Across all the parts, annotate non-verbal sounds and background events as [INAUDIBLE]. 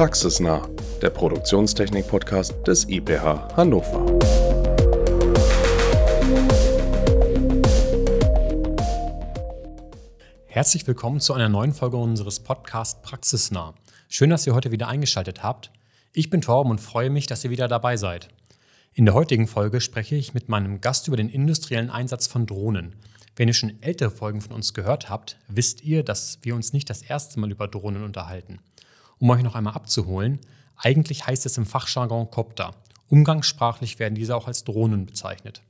Praxisnah, der Produktionstechnik-Podcast des IPH Hannover. Herzlich willkommen zu einer neuen Folge unseres Podcasts Praxisnah. Schön, dass ihr heute wieder eingeschaltet habt. Ich bin Torben und freue mich, dass ihr wieder dabei seid. In der heutigen Folge spreche ich mit meinem Gast über den industriellen Einsatz von Drohnen. Wenn ihr schon ältere Folgen von uns gehört habt, wisst ihr, dass wir uns nicht das erste Mal über Drohnen unterhalten. Um euch noch einmal abzuholen, eigentlich heißt es im Fachjargon Copter. Umgangssprachlich werden diese auch als Drohnen bezeichnet.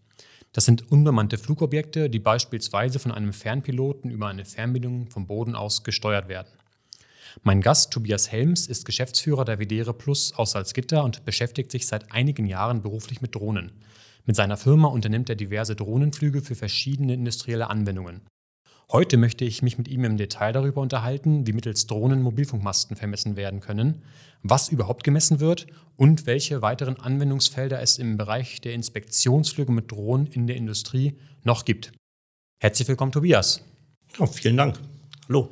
Das sind unbemannte Flugobjekte, die beispielsweise von einem Fernpiloten über eine Fernbedienung vom Boden aus gesteuert werden. Mein Gast Tobias Helms ist Geschäftsführer der Videre Plus aus Salzgitter und beschäftigt sich seit einigen Jahren beruflich mit Drohnen. Mit seiner Firma unternimmt er diverse Drohnenflüge für verschiedene industrielle Anwendungen. Heute möchte ich mich mit ihm im Detail darüber unterhalten, wie mittels Drohnen Mobilfunkmasten vermessen werden können, was überhaupt gemessen wird und welche weiteren Anwendungsfelder es im Bereich der Inspektionsflüge mit Drohnen in der Industrie noch gibt. Herzlich willkommen, Tobias. Oh, vielen Dank. Hallo.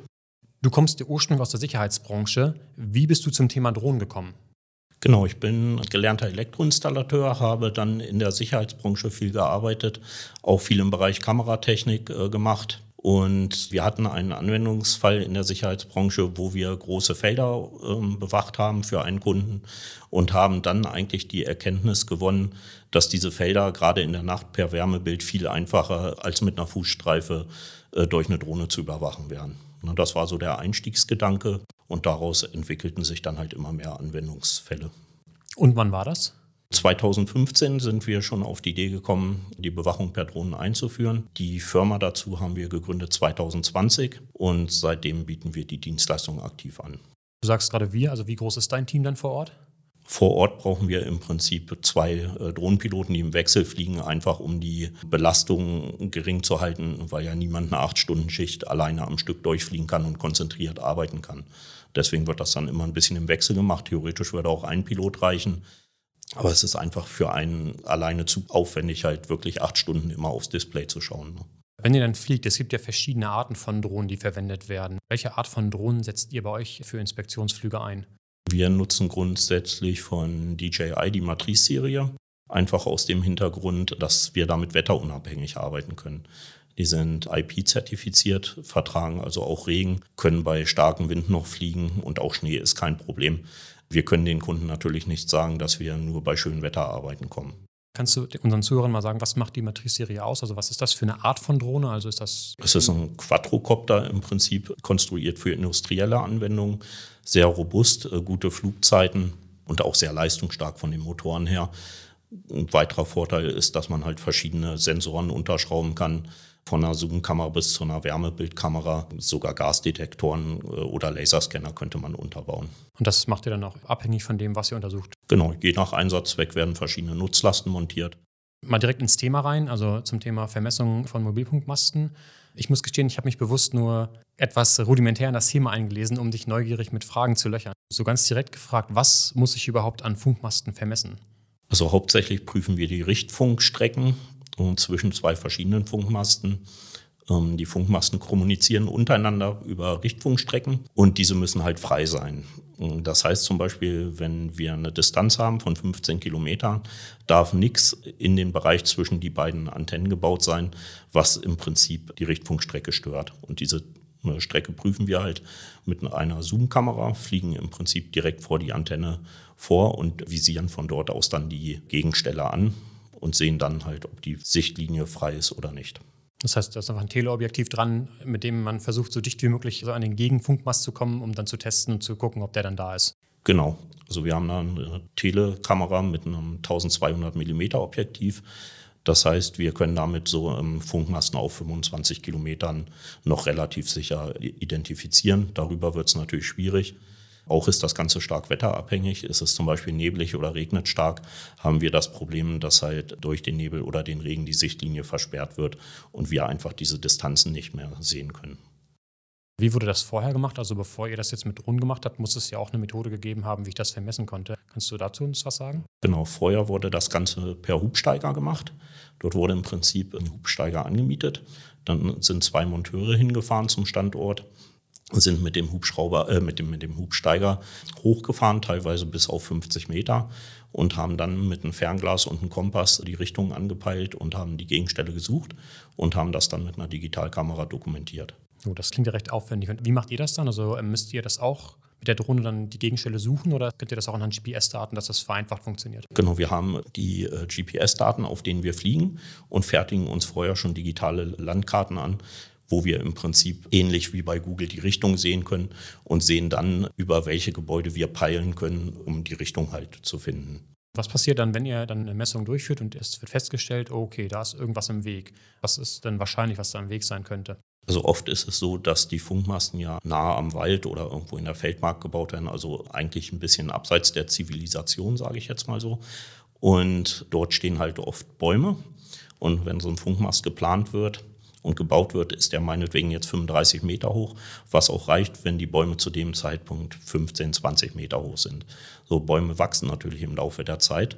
Du kommst ursprünglich aus der Sicherheitsbranche. Wie bist du zum Thema Drohnen gekommen? Genau, ich bin gelernter Elektroinstallateur, habe dann in der Sicherheitsbranche viel gearbeitet, auch viel im Bereich Kameratechnik äh, gemacht. Und wir hatten einen Anwendungsfall in der Sicherheitsbranche, wo wir große Felder ähm, bewacht haben für einen Kunden und haben dann eigentlich die Erkenntnis gewonnen, dass diese Felder gerade in der Nacht per Wärmebild viel einfacher als mit einer Fußstreife äh, durch eine Drohne zu überwachen wären. Ne, das war so der Einstiegsgedanke und daraus entwickelten sich dann halt immer mehr Anwendungsfälle. Und wann war das? 2015 sind wir schon auf die Idee gekommen, die Bewachung per Drohnen einzuführen. Die Firma dazu haben wir gegründet 2020 und seitdem bieten wir die Dienstleistung aktiv an. Du sagst gerade wir, also wie groß ist dein Team dann vor Ort? Vor Ort brauchen wir im Prinzip zwei äh, Drohnenpiloten, die im Wechsel fliegen, einfach um die Belastung gering zu halten, weil ja niemand eine Acht-Stunden-Schicht alleine am Stück durchfliegen kann und konzentriert arbeiten kann. Deswegen wird das dann immer ein bisschen im Wechsel gemacht. Theoretisch würde auch ein Pilot reichen. Aber es ist einfach für einen alleine zu aufwendig, halt wirklich acht Stunden immer aufs Display zu schauen. Ne? Wenn ihr dann fliegt, es gibt ja verschiedene Arten von Drohnen, die verwendet werden. Welche Art von Drohnen setzt ihr bei euch für Inspektionsflüge ein? Wir nutzen grundsätzlich von DJI die Matrice-Serie, einfach aus dem Hintergrund, dass wir damit wetterunabhängig arbeiten können. Die sind IP-zertifiziert, vertragen also auch Regen, können bei starkem Wind noch fliegen und auch Schnee ist kein Problem. Wir können den Kunden natürlich nicht sagen, dass wir nur bei schönem Wetter arbeiten kommen. Kannst du unseren Zuhörern mal sagen, was macht die Matrice-Serie aus? Also was ist das für eine Art von Drohne? Also ist das es ist ein Quadrocopter im Prinzip, konstruiert für industrielle Anwendungen, sehr robust, äh, gute Flugzeiten und auch sehr leistungsstark von den Motoren her. Ein weiterer Vorteil ist, dass man halt verschiedene Sensoren unterschrauben kann, von einer Zoom-Kamera bis zu einer Wärmebildkamera. Sogar Gasdetektoren äh, oder Laserscanner könnte man unterbauen. Und das macht ihr dann auch abhängig von dem, was ihr untersucht? Genau, je nach Einsatzzweck werden verschiedene Nutzlasten montiert. Mal direkt ins Thema rein, also zum Thema Vermessung von Mobilfunkmasten. Ich muss gestehen, ich habe mich bewusst nur etwas rudimentär in das Thema eingelesen, um dich neugierig mit Fragen zu löchern. So ganz direkt gefragt, was muss ich überhaupt an Funkmasten vermessen? Also hauptsächlich prüfen wir die Richtfunkstrecken zwischen zwei verschiedenen Funkmasten. Ähm, die Funkmasten kommunizieren untereinander über Richtfunkstrecken und diese müssen halt frei sein. Das heißt zum Beispiel, wenn wir eine Distanz haben von 15 Kilometern, darf nichts in den Bereich zwischen die beiden Antennen gebaut sein, was im Prinzip die Richtfunkstrecke stört. Und diese äh, Strecke prüfen wir halt mit einer Zoom-Kamera, fliegen im Prinzip direkt vor die Antenne vor und visieren von dort aus dann die Gegenstelle an und sehen dann halt, ob die Sichtlinie frei ist oder nicht. Das heißt, da ist einfach ein Teleobjektiv dran, mit dem man versucht, so dicht wie möglich so an den Gegenfunkmast zu kommen, um dann zu testen und zu gucken, ob der dann da ist. Genau. Also wir haben da eine Telekamera mit einem 1200 mm Objektiv. Das heißt, wir können damit so im Funkmasten auf 25 Kilometern noch relativ sicher identifizieren. Darüber wird es natürlich schwierig. Auch ist das Ganze stark wetterabhängig. Ist es zum Beispiel neblig oder regnet stark, haben wir das Problem, dass halt durch den Nebel oder den Regen die Sichtlinie versperrt wird und wir einfach diese Distanzen nicht mehr sehen können. Wie wurde das vorher gemacht? Also bevor ihr das jetzt mit Drohnen gemacht habt, muss es ja auch eine Methode gegeben haben, wie ich das vermessen konnte. Kannst du dazu uns was sagen? Genau, vorher wurde das Ganze per Hubsteiger gemacht. Dort wurde im Prinzip ein Hubsteiger angemietet. Dann sind zwei Monteure hingefahren zum Standort sind mit dem Hubschrauber, äh, mit dem, mit dem Hubsteiger hochgefahren, teilweise bis auf 50 Meter und haben dann mit einem Fernglas und einem Kompass die Richtung angepeilt und haben die Gegenstelle gesucht und haben das dann mit einer Digitalkamera dokumentiert. Oh, das klingt ja recht aufwendig. Und wie macht ihr das dann? Also ähm, müsst ihr das auch mit der Drohne dann die Gegenstelle suchen oder könnt ihr das auch anhand GPS-Daten, dass das vereinfacht funktioniert? Genau, wir haben die äh, GPS-Daten, auf denen wir fliegen und fertigen uns vorher schon digitale Landkarten an, wo wir im Prinzip ähnlich wie bei Google die Richtung sehen können und sehen dann, über welche Gebäude wir peilen können, um die Richtung halt zu finden. Was passiert dann, wenn ihr dann eine Messung durchführt und es wird festgestellt, okay, da ist irgendwas im Weg? Was ist denn wahrscheinlich, was da im Weg sein könnte? Also oft ist es so, dass die Funkmasten ja nahe am Wald oder irgendwo in der Feldmark gebaut werden, also eigentlich ein bisschen abseits der Zivilisation, sage ich jetzt mal so. Und dort stehen halt oft Bäume. Und wenn so ein Funkmast geplant wird, und gebaut wird, ist der meinetwegen jetzt 35 Meter hoch, was auch reicht, wenn die Bäume zu dem Zeitpunkt 15, 20 Meter hoch sind. So Bäume wachsen natürlich im Laufe der Zeit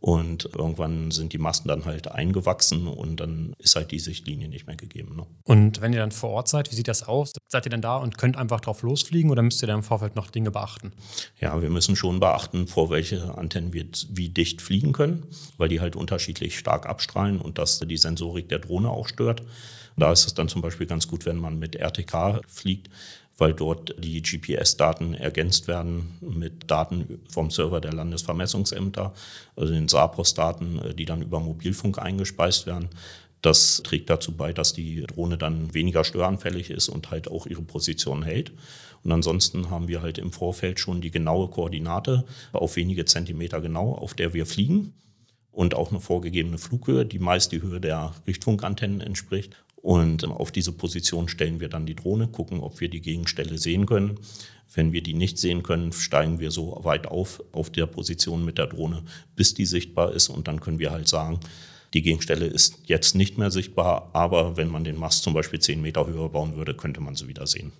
und irgendwann sind die Masten dann halt eingewachsen und dann ist halt die Sichtlinie nicht mehr gegeben. Ne? Und wenn ihr dann vor Ort seid, wie sieht das aus? Seid ihr dann da und könnt einfach drauf losfliegen oder müsst ihr da im Vorfeld noch Dinge beachten? Ja, wir müssen schon beachten, vor welche Antennen wir wie dicht fliegen können, weil die halt unterschiedlich stark abstrahlen und dass die Sensorik der Drohne auch stört. Da ist es dann zum Beispiel ganz gut, wenn man mit RTK fliegt, weil dort die GPS-Daten ergänzt werden mit Daten vom Server der Landesvermessungsämter, also den SAPOS-Daten, äh, die dann über Mobilfunk eingespeist werden. Das trägt dazu bei, dass die Drohne dann weniger störanfällig ist und halt auch ihre Position hält. Und ansonsten haben wir halt im Vorfeld schon die genaue Koordinate auf wenige Zentimeter genau, auf der wir fliegen und auch eine vorgegebene Flughöhe, die meist die Höhe der Richtfunkantennen entspricht. Und auf diese Position stellen wir dann die Drohne, gucken, ob wir die Gegenstelle sehen können. Wenn wir die nicht sehen können, steigen wir so weit auf auf der Position mit der Drohne, bis die sichtbar ist. Und dann können wir halt sagen, die Gegenstelle ist jetzt nicht mehr sichtbar, aber wenn man den Mast zum Beispiel zehn Meter höher bauen würde, könnte man sie wieder sehen.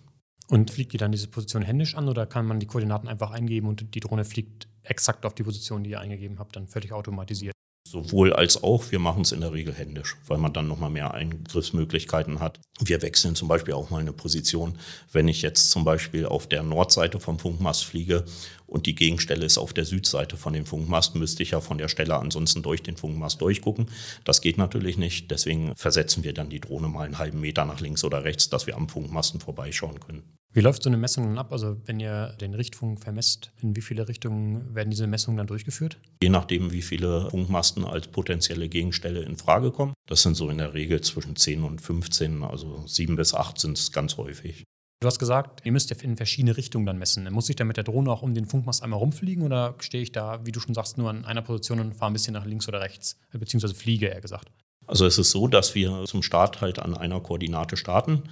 Und fliegt die dann diese Position händisch an oder kann man die Koordinaten einfach eingeben und die Drohne fliegt exakt auf die Position, die ihr eingegeben habt, dann völlig automatisiert? Sowohl als auch, wir machen es in der Regel händisch, weil man dann nochmal mehr Eingriffsmöglichkeiten hat. Wir wechseln zum Beispiel auch mal eine Position. Wenn ich jetzt zum Beispiel auf der Nordseite vom Funkmast fliege und die Gegenstelle ist auf der Südseite von dem Funkmast, müsste ich ja von der Stelle ansonsten durch den Funkmast durchgucken. Das geht natürlich nicht. Deswegen versetzen wir dann die Drohne mal einen halben Meter nach links oder rechts, dass wir am Funkmasten vorbeischauen können. Wie läuft so eine Messung dann ab? Also wenn ihr den Richtfunk vermesst, in wie viele Richtungen werden diese Messungen dann durchgeführt? Je nachdem, wie viele Funkmasten als potenzielle Gegenstelle in Frage kommen. Das sind so in der Regel zwischen 10 und 15, also 7 bis 8 sind es ganz häufig. Du hast gesagt, ihr müsst ja in verschiedene Richtungen dann messen. Muss ich dann mit der Drohne auch um den Funkmast einmal rumfliegen oder stehe ich da, wie du schon sagst, nur an einer Position und fahre ein bisschen nach links oder rechts? Beziehungsweise fliege, eher gesagt. Also es ist so, dass wir zum Start halt an einer Koordinate starten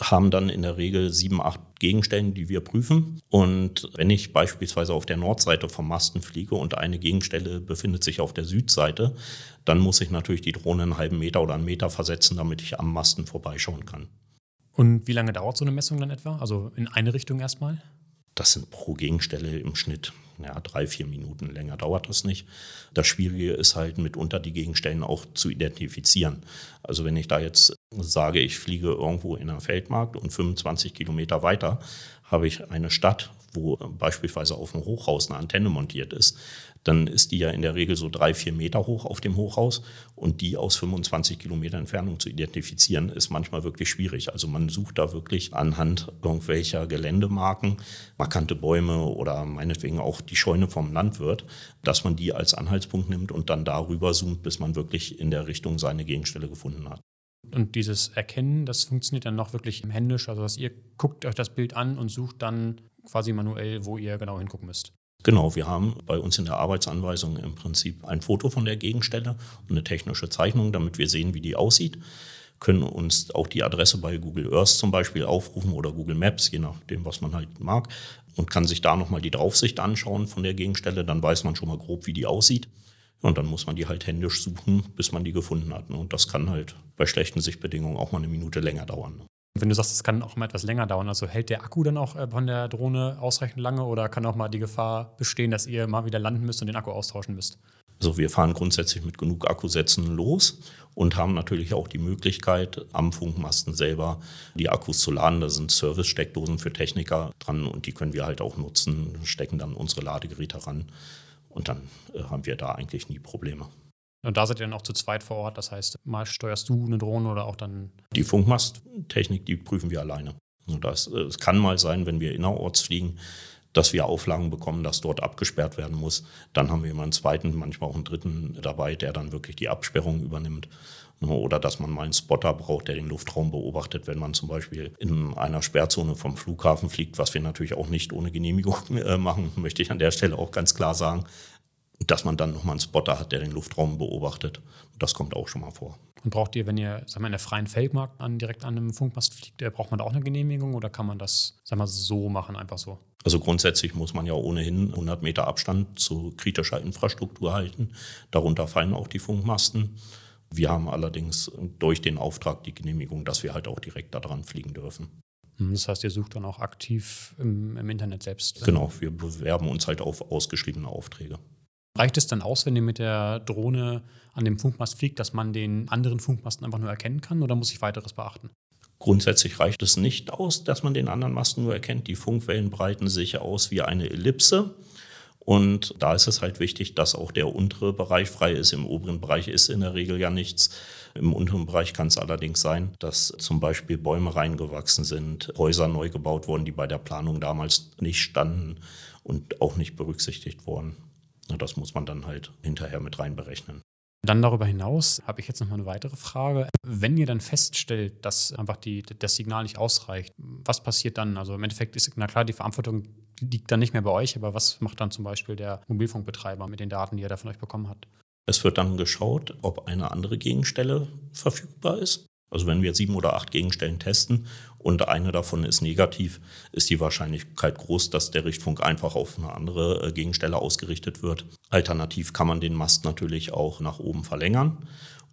haben dann in der Regel sieben, acht Gegenstellen, die wir prüfen. Und wenn ich beispielsweise auf der Nordseite vom Masten fliege und eine Gegenstelle befindet sich auf der Südseite, dann muss ich natürlich die Drohne einen halben Meter oder einen Meter versetzen, damit ich am Masten vorbeischauen kann. Und wie lange dauert so eine Messung dann etwa? Also in eine Richtung erstmal? Das sind pro Gegenstelle im Schnitt ja, drei, vier Minuten länger dauert das nicht. Das Schwierige ist halt mitunter die Gegenstellen auch zu identifizieren. Also wenn ich da jetzt sage, ich fliege irgendwo in einer Feldmarkt und 25 Kilometer weiter habe ich eine Stadt, wo beispielsweise auf dem Hochhaus eine Antenne montiert ist, dann ist die ja in der Regel so drei, vier Meter hoch auf dem Hochhaus und die aus 25 Kilometer Entfernung zu identifizieren, ist manchmal wirklich schwierig. Also man sucht da wirklich anhand irgendwelcher Geländemarken, markante Bäume oder meinetwegen auch die Scheune vom Landwirt, dass man die als Anhaltspunkt nimmt und dann darüber zoomt, bis man wirklich in der Richtung seine Gegenstelle gefunden hat. Und dieses Erkennen, das funktioniert dann noch wirklich im händisch, also dass ihr guckt euch das Bild an und sucht dann quasi manuell, wo ihr genau hingucken müsst. Genau, wir haben bei uns in der Arbeitsanweisung im Prinzip ein Foto von der Gegenstelle und eine technische Zeichnung, damit wir sehen, wie die aussieht. Können uns auch die Adresse bei Google Earth zum Beispiel aufrufen oder Google Maps, je nachdem, was man halt mag, und kann sich da nochmal die Draufsicht anschauen von der Gegenstelle. Dann weiß man schon mal grob, wie die aussieht. Und dann muss man die halt händisch suchen, bis man die gefunden hat. Und das kann halt bei schlechten Sichtbedingungen auch mal eine Minute länger dauern. Wenn du sagst, es kann auch mal etwas länger dauern, also hält der Akku dann auch äh, von der Drohne ausreichend lange oder kann auch mal die Gefahr bestehen, dass ihr mal wieder landen müsst und den Akku austauschen müsst? Also wir fahren grundsätzlich mit genug Akkusätzen los und haben natürlich auch die Möglichkeit, am Funkmasten selber die Akkus zu laden. Da sind Service-Steckdosen für Techniker dran und die können wir halt auch nutzen, stecken dann unsere Ladegeräte ran und dann äh, haben wir da eigentlich nie Probleme. Und da seid ihr dann auch zu zweit vor Ort, das heißt, mal steuerst du eine Drohne oder auch dann. Die Funkmasttechnik, die prüfen wir alleine. Das, äh, es kann mal sein, wenn wir innerorts fliegen, dass wir Auflagen bekommen, dass dort abgesperrt werden muss. Dann haben wir immer einen zweiten, manchmal auch einen dritten dabei, der dann wirklich die Absperrung übernimmt. Oder dass man mal einen Spotter braucht, der den Luftraum beobachtet, wenn man zum Beispiel in einer Sperrzone vom Flughafen fliegt, was wir natürlich auch nicht ohne Genehmigung [LAUGHS] äh, machen, möchte ich an der Stelle auch ganz klar sagen, dass man dann nochmal einen Spotter hat, der den Luftraum beobachtet. Das kommt auch schon mal vor. Und braucht ihr, wenn ihr sag mal, in der freien Feldmarkt an, direkt an einem Funkmast fliegt, äh, braucht man da auch eine Genehmigung oder kann man das sag mal, so machen, einfach so? Also grundsätzlich muss man ja ohnehin 100 Meter Abstand zu kritischer Infrastruktur halten. Darunter fallen auch die Funkmasten. Wir haben allerdings durch den Auftrag die Genehmigung, dass wir halt auch direkt daran fliegen dürfen. Hm, das heißt, ihr sucht dann auch aktiv im, im Internet selbst? Genau, wir bewerben uns halt auf ausgeschriebene Aufträge. Reicht es dann aus, wenn ihr mit der Drohne an dem Funkmast fliegt, dass man den anderen Funkmasten einfach nur erkennen kann oder muss ich weiteres beachten? Grundsätzlich reicht es nicht aus, dass man den anderen Masten nur erkennt. Die Funkwellen breiten sich aus wie eine Ellipse. Und da ist es halt wichtig, dass auch der untere Bereich frei ist. Im oberen Bereich ist in der Regel ja nichts. Im unteren Bereich kann es allerdings sein, dass zum Beispiel Bäume reingewachsen sind, Häuser neu gebaut wurden, die bei der Planung damals nicht standen und auch nicht berücksichtigt wurden. Das muss man dann halt hinterher mit reinberechnen. Dann darüber hinaus habe ich jetzt noch mal eine weitere Frage. Wenn ihr dann feststellt, dass einfach die, das Signal nicht ausreicht, was passiert dann? Also im Endeffekt ist, na klar, die Verantwortung liegt dann nicht mehr bei euch, aber was macht dann zum Beispiel der Mobilfunkbetreiber mit den Daten, die er da von euch bekommen hat? Es wird dann geschaut, ob eine andere Gegenstelle verfügbar ist. Also wenn wir sieben oder acht Gegenstellen testen und eine davon ist negativ, ist die Wahrscheinlichkeit groß, dass der Richtfunk einfach auf eine andere äh, Gegenstelle ausgerichtet wird. Alternativ kann man den Mast natürlich auch nach oben verlängern.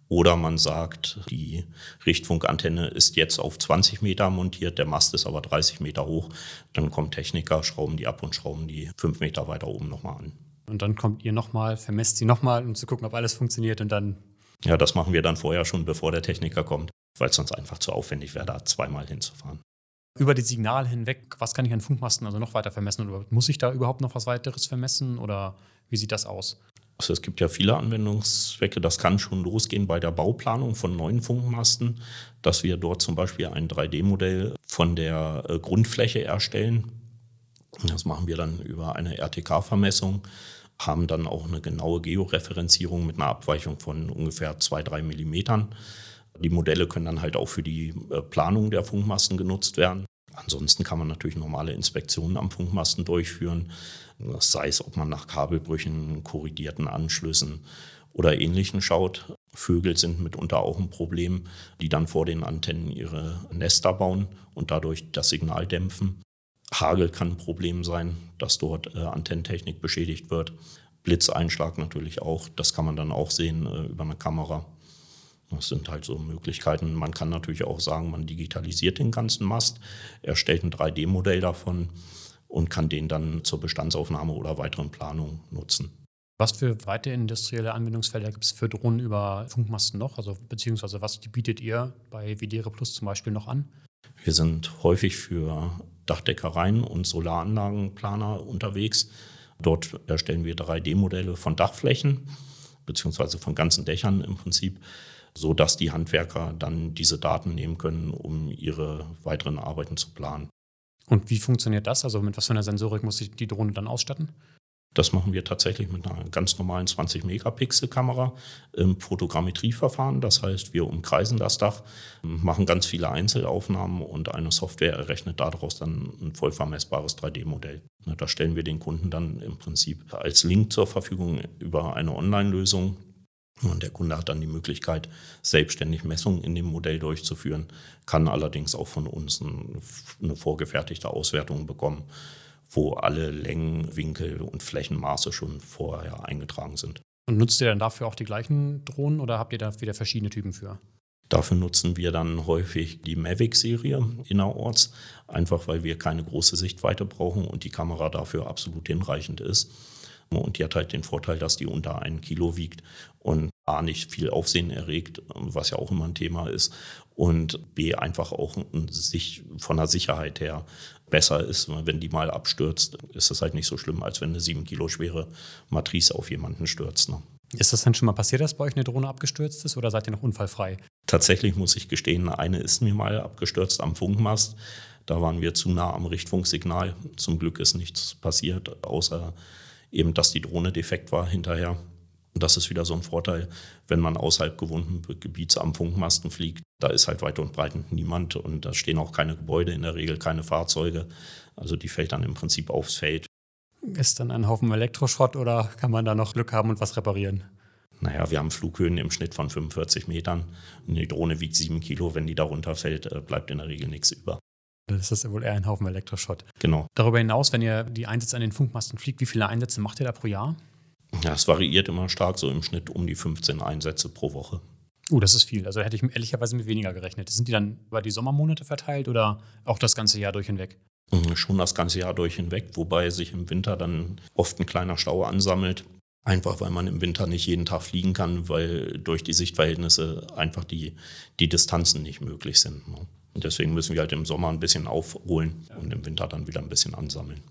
Oder man sagt, die Richtfunkantenne ist jetzt auf 20 Meter montiert, der Mast ist aber 30 Meter hoch. Dann kommen Techniker, schrauben die ab und schrauben die fünf Meter weiter oben nochmal an. Und dann kommt ihr nochmal, vermesst sie nochmal, um zu gucken, ob alles funktioniert und dann. Ja, das machen wir dann vorher schon, bevor der Techniker kommt weil es sonst einfach zu aufwendig wäre, da zweimal hinzufahren. Über die Signale hinweg, was kann ich an Funkmasten also noch weiter vermessen? Oder muss ich da überhaupt noch was weiteres vermessen? Oder wie sieht das aus? Also es gibt ja viele Anwendungszwecke. Das kann schon losgehen bei der Bauplanung von neuen Funkmasten, dass wir dort zum Beispiel ein 3D-Modell von der äh, Grundfläche erstellen. Das machen wir dann über eine RTK-Vermessung, haben dann auch eine genaue Georeferenzierung mit einer Abweichung von ungefähr 2-3 Millimetern. Die Modelle können dann halt auch für die äh, Planung der Funkmasten genutzt werden. Ansonsten kann man natürlich normale Inspektionen am Funkmasten durchführen, sei es, ob man nach Kabelbrüchen, korrigierten Anschlüssen oder Ähnlichem schaut. Vögel sind mitunter auch ein Problem, die dann vor den Antennen ihre Nester bauen und dadurch das Signal dämpfen. Hagel kann ein Problem sein, dass dort äh, Antennentechnik beschädigt wird. Blitzeinschlag natürlich auch, das kann man dann auch sehen äh, über eine Kamera. Das sind halt so Möglichkeiten. Man kann natürlich auch sagen, man digitalisiert den ganzen Mast, erstellt ein 3D-Modell davon und kann den dann zur Bestandsaufnahme oder weiteren Planung nutzen. Was für weitere industrielle Anwendungsfelder gibt es für Drohnen über Funkmasten noch? Also beziehungsweise was bietet ihr bei Videre Plus zum Beispiel noch an? Wir sind häufig für Dachdeckereien und Solaranlagenplaner unterwegs. Dort erstellen wir 3D-Modelle von Dachflächen beziehungsweise von ganzen Dächern im Prinzip so dass die Handwerker dann diese Daten nehmen können, um ihre weiteren Arbeiten zu planen. Und wie funktioniert das? Also mit was für einer Sensorik muss ich die Drohne dann ausstatten? Das machen wir tatsächlich mit einer ganz normalen 20-Megapixel-Kamera im Fotogrammetrieverfahren. Das heißt, wir umkreisen das Dach, machen ganz viele Einzelaufnahmen und eine Software errechnet daraus dann ein voll vermessbares 3D-Modell. Da stellen wir den Kunden dann im Prinzip als Link zur Verfügung über eine Online-Lösung, und der Kunde hat dann die Möglichkeit, selbstständig Messungen in dem Modell durchzuführen, kann allerdings auch von uns eine vorgefertigte Auswertung bekommen, wo alle Längen, Winkel und Flächenmaße schon vorher eingetragen sind. Und nutzt ihr dann dafür auch die gleichen Drohnen oder habt ihr da wieder verschiedene Typen für? Dafür nutzen wir dann häufig die Mavic-Serie innerorts, einfach weil wir keine große Sichtweite brauchen und die Kamera dafür absolut hinreichend ist. Und die hat halt den Vorteil, dass die unter ein Kilo wiegt und A nicht viel Aufsehen erregt, was ja auch immer ein Thema ist, und B einfach auch sich von der Sicherheit her besser ist. Wenn die mal abstürzt, ist das halt nicht so schlimm, als wenn eine sieben Kilo schwere Matrice auf jemanden stürzt. Ne? Ist das denn schon mal passiert, dass bei euch eine Drohne abgestürzt ist oder seid ihr noch unfallfrei? Tatsächlich muss ich gestehen, eine ist mir mal abgestürzt am Funkmast. Da waren wir zu nah am Richtfunksignal. Zum Glück ist nichts passiert, außer eben, dass die Drohne defekt war hinterher. Und das ist wieder so ein Vorteil, wenn man außerhalb gewohnten Gebiets am Funkmasten fliegt. Da ist halt weit und breit niemand und da stehen auch keine Gebäude, in der Regel keine Fahrzeuge. Also die fällt dann im Prinzip aufs Feld. Ist dann ein Haufen Elektroschrott oder kann man da noch Glück haben und was reparieren? Naja, wir haben Flughöhen im Schnitt von 45 Metern. Eine Drohne wiegt 7 Kilo. Wenn die darunter fällt, äh, bleibt in der Regel nichts über. Das ist ja wohl eher ein Haufen Elektroschrott. Genau. Darüber hinaus, wenn ihr die Einsätze an den Funkmasten fliegt, wie viele Einsätze macht ihr da pro Jahr? Ja, es variiert immer stark, so im Schnitt um die 15 Einsätze pro Woche. Oh, das ist viel. Also hätte ich ehrlicherweise mit weniger gerechnet. Sind die dann über die Sommermonate verteilt oder auch das ganze Jahr durch hinweg? Mhm, schon das ganze Jahr durch hinweg, wobei sich im Winter dann oft ein kleiner Stau ansammelt. Einfach weil man im Winter nicht jeden Tag fliegen kann, weil durch die Sichtverhältnisse einfach die, die Distanzen nicht möglich sind. Ne? Und deswegen müssen wir halt im Sommer ein bisschen aufholen und im Winter dann wieder ein bisschen ansammeln.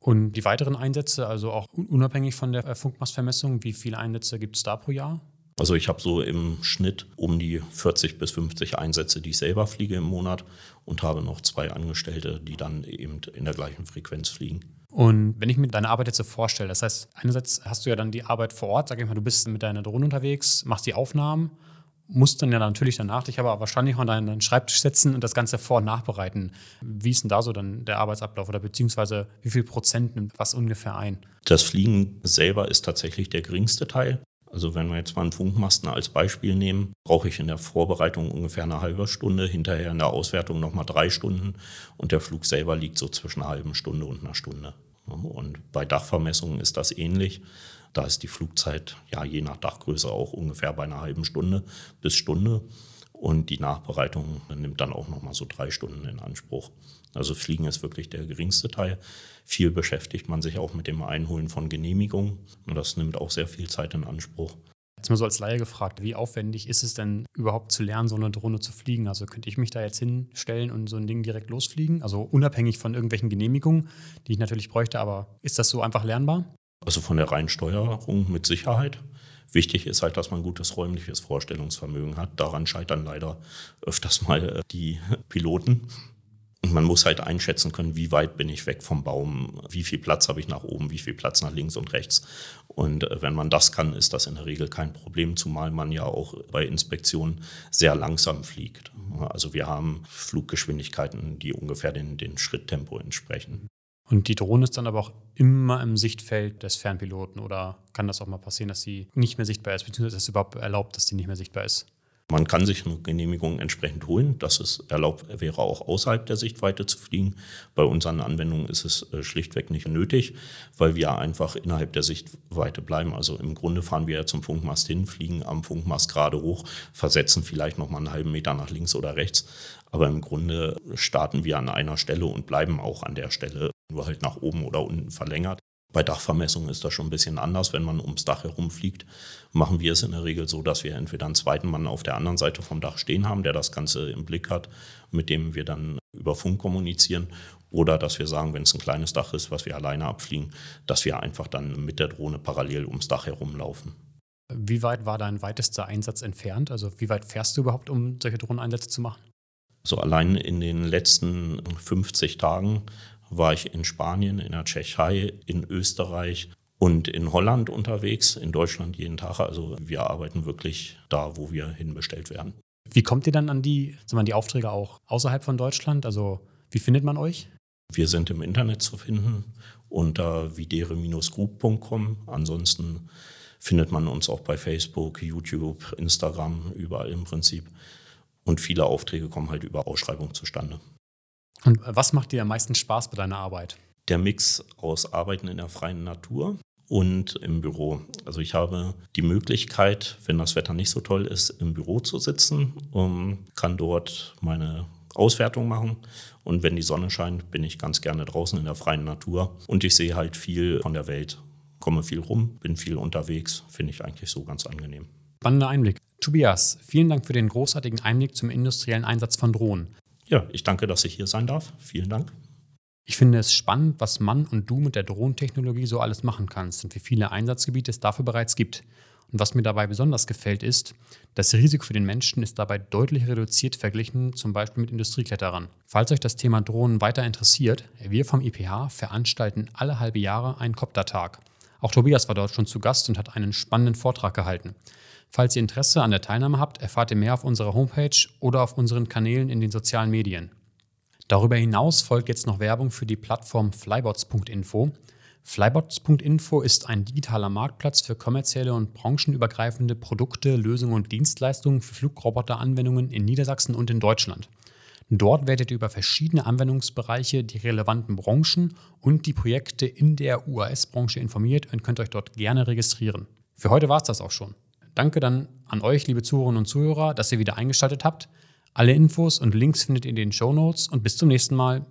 Und die weiteren Einsätze, also auch unabhängig von der Funkmastvermessung, wie viele Einsätze gibt es da pro Jahr? Also ich habe so im Schnitt um die 40 bis 50 Einsätze, die ich selber fliege im Monat und habe noch zwei Angestellte, die dann eben in der gleichen Frequenz fliegen. Und wenn ich mir deine Arbeit jetzt so vorstelle, das heißt, einerseits hast du ja dann die Arbeit vor Ort, sag ich mal, du bist mit deiner Drohne unterwegs, machst die Aufnahmen musst dann ja natürlich danach dich aber wahrscheinlich an deinen Schreibtisch setzen und das Ganze vor- und nachbereiten. Wie ist denn da so dann der Arbeitsablauf oder beziehungsweise wie viel Prozent nimmt was ungefähr ein? Das Fliegen selber ist tatsächlich der geringste Teil. Also wenn wir jetzt mal einen Funkmasten als Beispiel nehmen, brauche ich in der Vorbereitung ungefähr eine halbe Stunde, hinterher in der Auswertung nochmal drei Stunden und der Flug selber liegt so zwischen einer halben Stunde und einer Stunde. Und bei Dachvermessungen ist das ähnlich. Da ist die Flugzeit ja je nach Dachgröße auch ungefähr bei einer halben Stunde bis Stunde. Und die Nachbereitung nimmt dann auch nochmal so drei Stunden in Anspruch. Also Fliegen ist wirklich der geringste Teil. Viel beschäftigt man sich auch mit dem Einholen von Genehmigungen. Und das nimmt auch sehr viel Zeit in Anspruch. Jetzt mal so als Laie gefragt, wie aufwendig ist es denn überhaupt zu lernen, so eine Drohne zu fliegen? Also könnte ich mich da jetzt hinstellen und so ein Ding direkt losfliegen? Also unabhängig von irgendwelchen Genehmigungen, die ich natürlich bräuchte, aber ist das so einfach lernbar? Also von der reinen Steuerung mit Sicherheit. Wichtig ist halt, dass man gutes räumliches Vorstellungsvermögen hat. Daran scheitern leider öfters mal äh, die [LAUGHS] Piloten. Und man muss halt einschätzen können, wie weit bin ich weg vom Baum, wie viel Platz habe ich nach oben, wie viel Platz nach links und rechts. Und äh, wenn man das kann, ist das in der Regel kein Problem, zumal man ja auch bei Inspektionen sehr langsam fliegt. Also wir haben Fluggeschwindigkeiten, die ungefähr den, den Schritttempo entsprechen. Und die Drohne ist dann aber auch immer im Sichtfeld des Fernpiloten oder kann das auch mal passieren, dass sie nicht mehr sichtbar ist, beziehungsweise ist es überhaupt erlaubt, dass die nicht mehr sichtbar ist? Man kann sich eine Genehmigung entsprechend holen, dass es erlaubt wäre, auch außerhalb der Sichtweite zu fliegen. Bei unseren Anwendungen ist es äh, schlichtweg nicht nötig, weil wir einfach innerhalb der Sichtweite bleiben. Also im Grunde fahren wir zum Funkmast hin, fliegen am Funkmast gerade hoch, versetzen vielleicht noch mal einen halben Meter nach links oder rechts. Aber im Grunde starten wir an einer Stelle und bleiben auch an der Stelle, nur halt nach oben oder unten verlängert. Bei Dachvermessungen ist das schon ein bisschen anders. Wenn man ums Dach herumfliegt, machen wir es in der Regel so, dass wir entweder einen zweiten Mann auf der anderen Seite vom Dach stehen haben, der das Ganze im Blick hat, mit dem wir dann über Funk kommunizieren. Oder dass wir sagen, wenn es ein kleines Dach ist, was wir alleine abfliegen, dass wir einfach dann mit der Drohne parallel ums Dach herumlaufen. Wie weit war dein weitester Einsatz entfernt? Also wie weit fährst du überhaupt, um solche Drohneneinsätze zu machen? So allein in den letzten 50 Tagen war ich in Spanien, in der Tschechei, in Österreich und in Holland unterwegs, in Deutschland jeden Tag. Also wir arbeiten wirklich da, wo wir hinbestellt werden. Wie kommt ihr dann an die, sagen die Aufträge auch außerhalb von Deutschland? Also wie findet man euch? Wir sind im Internet zu finden unter videre-group.com. Ansonsten findet man uns auch bei Facebook, YouTube, Instagram, überall im Prinzip. Und viele Aufträge kommen halt über Ausschreibung zustande. Und was macht dir am meisten Spaß bei deiner Arbeit? Der Mix aus Arbeiten in der freien Natur und im Büro. Also ich habe die Möglichkeit, wenn das Wetter nicht so toll ist, im Büro zu sitzen und kann dort meine Auswertung machen. Und wenn die Sonne scheint, bin ich ganz gerne draußen in der freien Natur und ich sehe halt viel von der Welt. komme viel rum, bin viel unterwegs, finde ich eigentlich so ganz angenehm. Spannender Einblick. Tobias, vielen Dank für den großartigen Einblick zum industriellen Einsatz von Drohnen. Ja, ich danke, dass ich hier sein darf. Vielen Dank. Ich finde es spannend, was Mann und du mit der Drohnentechnologie so alles machen kannst und wie viele Einsatzgebiete es dafür bereits gibt. Und was mir dabei besonders gefällt, ist, das Risiko für den Menschen ist dabei deutlich reduziert verglichen zum Beispiel mit Industriekletterern. Falls euch das Thema Drohnen weiter interessiert, wir vom IPH veranstalten alle halbe Jahre einen Koptertag. Auch Tobias war dort schon zu Gast und hat einen spannenden Vortrag gehalten. Falls ihr Interesse an der Teilnahme habt, erfahrt ihr mehr auf unserer Homepage oder auf unseren Kanälen in den sozialen Medien. Darüber hinaus folgt jetzt noch Werbung für die Plattform flybots.info. Flybots.info ist ein digitaler Marktplatz für kommerzielle und branchenübergreifende Produkte, Lösungen und Dienstleistungen für Flugroboteranwendungen in Niedersachsen und in Deutschland. Dort werdet ihr über verschiedene Anwendungsbereiche, die relevanten Branchen und die Projekte in der UAS-Branche informiert und könnt euch dort gerne registrieren. Für heute war es das auch schon. Danke dann an euch, liebe Zuhörerinnen und Zuhörer, dass ihr wieder eingeschaltet habt. Alle Infos und Links findet ihr in den Show Notes und bis zum nächsten Mal.